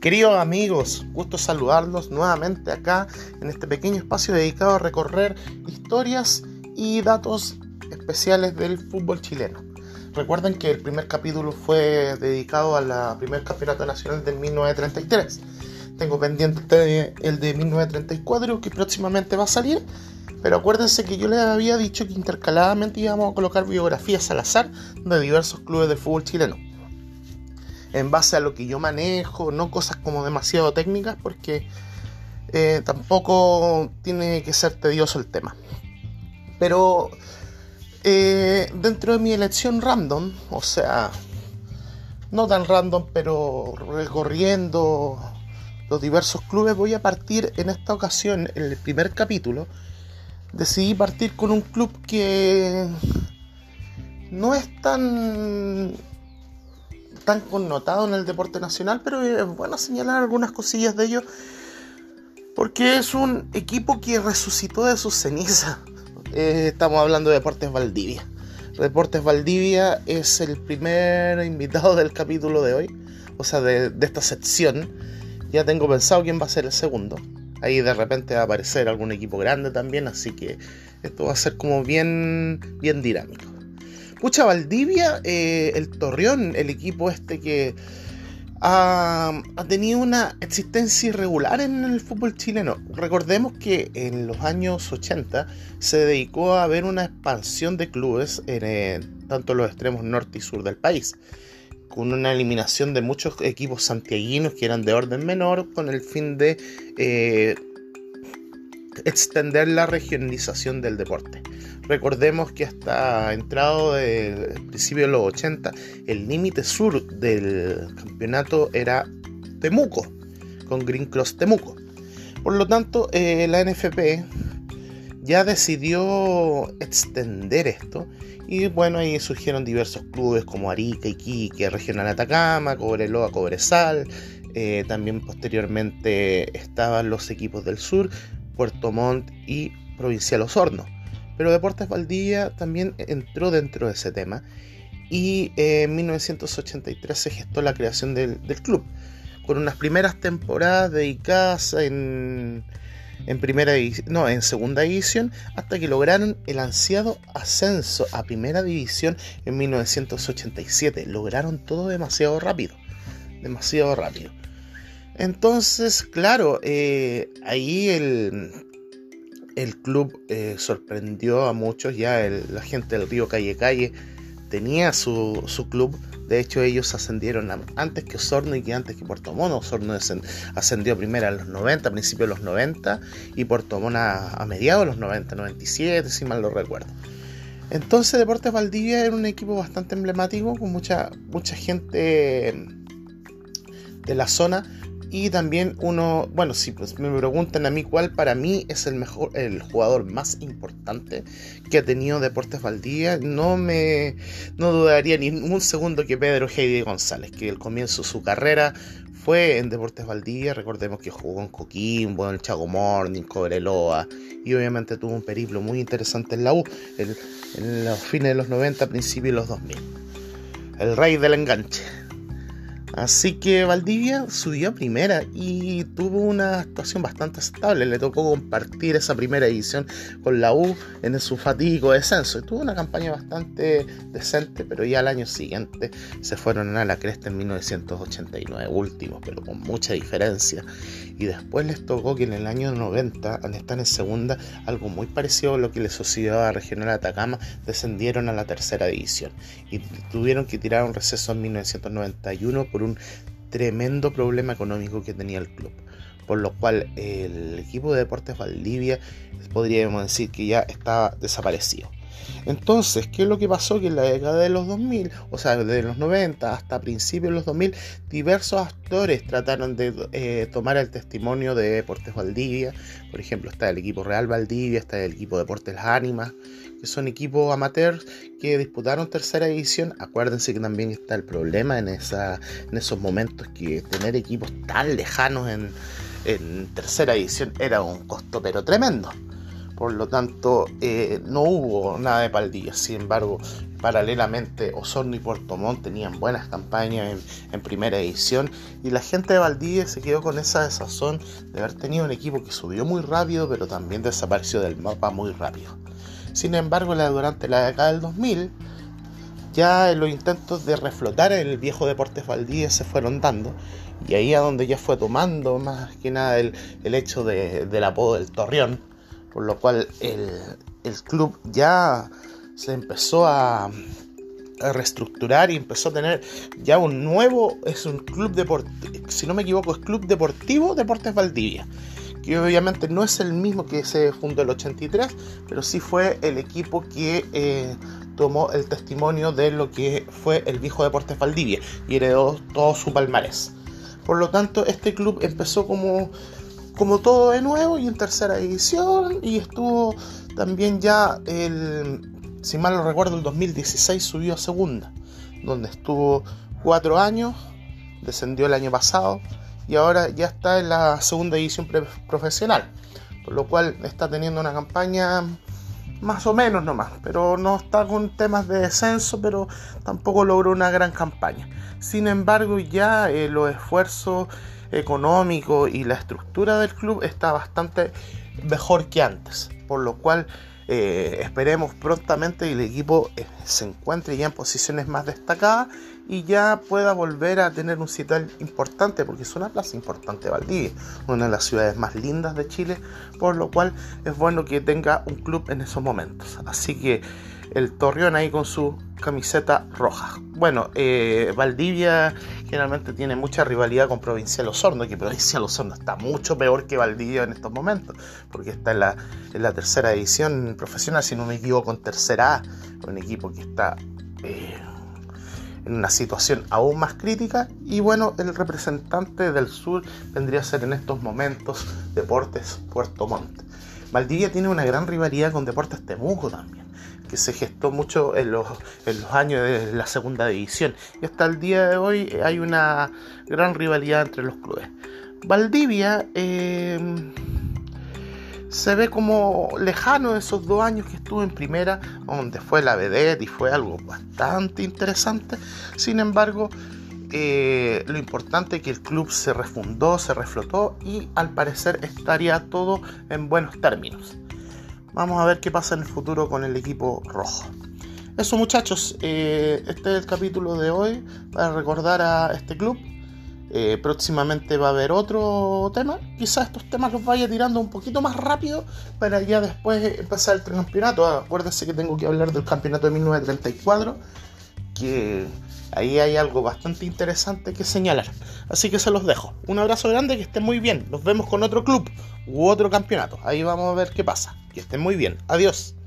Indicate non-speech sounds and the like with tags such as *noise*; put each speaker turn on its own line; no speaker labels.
Queridos amigos, gusto saludarlos nuevamente acá en este pequeño espacio dedicado a recorrer historias y datos especiales del fútbol chileno. Recuerden que el primer capítulo fue dedicado a la primer campeonato nacional del 1933. Tengo pendiente el de 1934 que próximamente va a salir. Pero acuérdense que yo les había dicho que intercaladamente íbamos a colocar biografías al azar de diversos clubes del fútbol chileno en base a lo que yo manejo, no cosas como demasiado técnicas, porque eh, tampoco tiene que ser tedioso el tema. Pero eh, dentro de mi elección random, o sea, no tan random, pero recorriendo los diversos clubes, voy a partir en esta ocasión, en el primer capítulo, decidí partir con un club que no es tan tan connotado en el deporte nacional, pero es bueno señalar algunas cosillas de ellos porque es un equipo que resucitó de sus cenizas. *laughs* Eh, estamos hablando de Deportes Valdivia. Deportes Valdivia es el primer invitado del capítulo de hoy, o sea, de, esta sección. Ya tengo pensado quién va a ser el segundo. Ahí de repente va a aparecer algún equipo grande también, así que esto va a ser como bien, bien dinámico. Pucha, Valdivia, eh, el Torreón, el equipo este que ha, tenido una existencia irregular en el fútbol chileno. Recordemos que en los años 80 se dedicó a ver una expansión de clubes en eh, tanto los extremos norte y sur del país con una eliminación de muchos equipos santiaguinos que eran de orden menor con el fin de eh, extender la regionalización del deporte. Recordemos que hasta entrado del principio de los 80, el límite sur del campeonato era Temuco, con Green Cross Temuco. Por lo tanto, eh, la NFP ya decidió extender esto y bueno, ahí surgieron diversos clubes como Arica, Iquique, Regional Atacama, Cobreloa, Cobresal. Eh, también posteriormente estaban los equipos del sur, Puerto Montt y Provincial Osorno. Pero Deportes Valdivia también entró dentro de ese tema y en 1983 se gestó la creación del, club, con unas primeras temporadas dedicadas en, en primera no, en segunda división, hasta que lograron el ansiado ascenso a primera división en 1987. Lograron todo demasiado rápido, demasiado rápido. Entonces, claro, eh, ahí el, el club eh, sorprendió a muchos, ya la gente del río Calle Calle tenía su, club, de hecho ellos ascendieron antes que Osorno y que antes que Puerto Mono, Osorno ascendió primero a los 90, a principios de los 90 y Puerto Mono a, mediados de los 90, 97 si mal lo recuerdo. Entonces Deportes Valdivia era un equipo bastante emblemático con mucha, mucha gente de la zona y también uno, bueno, si pues me preguntan a mí cuál para mí es el mejor, el jugador más importante que ha tenido Deportes Valdivia, no me no dudaría ni un segundo que Pedro Heidi González, que el comienzo de su carrera fue en Deportes Valdivia, recordemos que jugó en Coquimbo, en el Chago Morning, Cobreloa, y obviamente tuvo un periplo muy interesante en la U, en, en los fines de los 90, principios de los 2000. El rey del enganche. Así que Valdivia subió a primera y tuvo una actuación bastante estable. Le tocó compartir esa primera edición con la U en su fatídico descenso. Y tuvo una campaña bastante decente, pero ya al año siguiente se fueron a la cresta en 1989, último, pero con mucha diferencia. Y después les tocó que en el año 90, al estar en segunda, algo muy parecido a lo que les sucedió a Regional Atacama, descendieron a la tercera división. Y tuvieron que tirar un receso en 1991 por un tremendo problema económico que tenía el club. Por lo cual el equipo de Deportes Valdivia podríamos decir que ya estaba desaparecido. Entonces, ¿qué es lo que pasó? Que en la década de los 2000, o sea, de los 90 hasta principios de los 2000, diversos actores trataron de eh, tomar el testimonio de Deportes Valdivia. Por ejemplo, está el equipo Real Valdivia, está el equipo Deportes Ánimas, que son equipos amateurs que disputaron tercera división. Acuérdense que también está el problema en, esos momentos que tener equipos tan lejanos en, en tercera división era un costo pero tremendo. Por lo tanto, eh, no hubo nada de Paldilla. Sin embargo, Paralelamente, Osorno y Puerto Montt tenían buenas campañas en, primera edición y la gente de Valdivia se quedó con esa desazón de haber tenido un equipo que subió muy rápido pero también desapareció del mapa muy rápido. Sin embargo, durante la década del 2000, ya los intentos de reflotar el viejo Deportes Valdivia se fueron dando y ahí a donde ya fue tomando más que nada el, hecho del apodo del Torreón, por lo cual el, el club ya se empezó a, reestructurar y empezó a tener ya un nuevo, es un club deportivo, si no me equivoco, es Club Deportivo Deportes Valdivia, que obviamente no es el mismo que se fundó el 83, pero sí fue el equipo que eh, tomó el testimonio de lo que fue el viejo Deportes Valdivia y heredó todo su palmarés. Por lo tanto, este club empezó como, como todo de nuevo y en tercera división y estuvo también ya el si mal no recuerdo, el 2016 subió a segunda, donde estuvo cuatro años, descendió el año pasado y ahora ya está en la segunda edición profesional, por lo cual está teniendo una campaña más o menos nomás, pero no está con temas de descenso, pero tampoco logró una gran campaña. Sin embargo, ya eh, los esfuerzos económicos y la estructura del club está bastante mejor que antes, por lo cual eh, esperemos prontamente que el equipo eh, se encuentre ya en posiciones más destacadas y ya pueda volver a tener un sitio importante, porque es una plaza importante Valdivia, una de las ciudades más lindas de Chile, por lo cual es bueno que tenga un club en esos momentos. Así que el Torreón ahí con su camiseta roja. Bueno, eh, Valdivia generalmente tiene mucha rivalidad con Provincial Osorno, que Provincial Osorno está mucho peor que Valdivia en estos momentos, porque está en la, en la tercera edición profesional, si no me equivoco, con tercera A, un equipo que está eh, en una situación aún más crítica. Y bueno, el representante del sur vendría a ser en estos momentos Deportes Puerto Montt. Valdivia tiene una gran rivalidad con Deportes Temuco también que se gestó mucho en los, años de la segunda división. Y hasta el día de hoy hay una gran rivalidad entre los clubes. Valdivia eh, se ve como lejano esos dos años que estuvo en primera, donde fue la vedette y fue algo bastante interesante. Sin embargo, eh, lo importante es que el club se refundó, se reflotó y al parecer estaría todo en buenos términos. Vamos a ver qué pasa en el futuro con el equipo rojo. Eso muchachos, eh, este es el capítulo de hoy para recordar a este club. Eh, próximamente va a haber otro tema. Quizás estos temas los vaya tirando un poquito más rápido para ya después empezar el campeonato. Acuérdense que tengo que hablar del campeonato de 1934, que ahí hay algo bastante interesante que señalar. Así que se los dejo. Un abrazo grande, que estén muy bien. Nos vemos con otro club u otro campeonato. Ahí vamos a ver qué pasa. Que estén muy bien. Adiós.